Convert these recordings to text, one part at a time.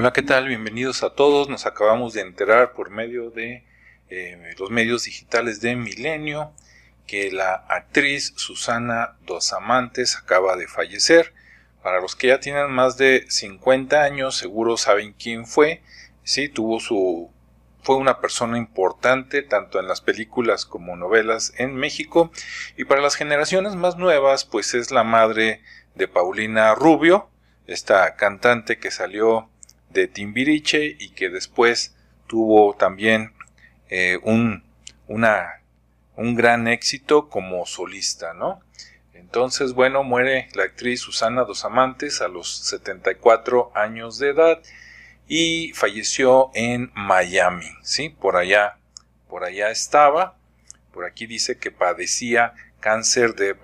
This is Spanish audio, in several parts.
Hola, ¿qué tal? Bienvenidos a todos. Nos acabamos de enterar por medio de eh, los medios digitales de Milenio que la actriz Susana Dos Amantes acaba de fallecer. Para los que ya tienen más de 50 años, seguro saben quién fue. Sí, tuvo su fue una persona importante tanto en las películas como novelas en México y para las generaciones más nuevas pues es la madre de Paulina Rubio, esta cantante que salió de Timbiriche y que después tuvo también eh, un, un gran éxito como solista, ¿no? Entonces, bueno, muere la actriz Susana Dos Amantes a los 74 años de edad y falleció en Miami, ¿sí? Por allá, por allá estaba. Por aquí dice que padecía cáncer de,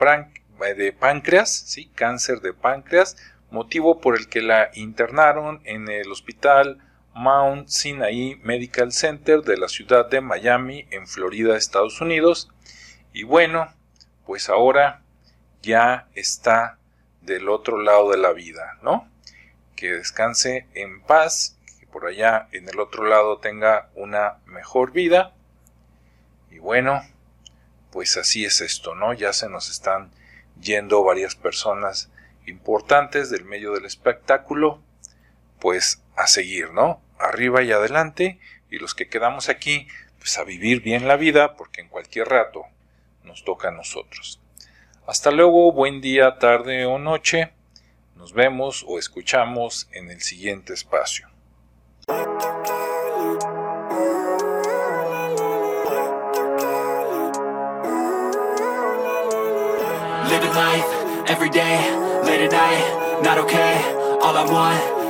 de páncreas, ¿sí? Cáncer de páncreas, motivo por el que la internaron en el hospital Mount Sinai Medical Center de la ciudad de Miami, en Florida, Estados Unidos. Y bueno, pues ahora ya está del otro lado de la vida, ¿no? Que descanse en paz, que por allá en el otro lado tenga una mejor vida. Y bueno, pues así es esto, ¿no? Ya se nos están yendo varias personas importantes del medio del espectáculo, pues a seguir, ¿no? Arriba y adelante, y los que quedamos aquí, pues a vivir bien la vida, porque en cualquier rato nos toca a nosotros. Hasta luego, buen día, tarde o noche. Nos vemos o escuchamos en el siguiente espacio. Living life every day, late at night, not okay. All I want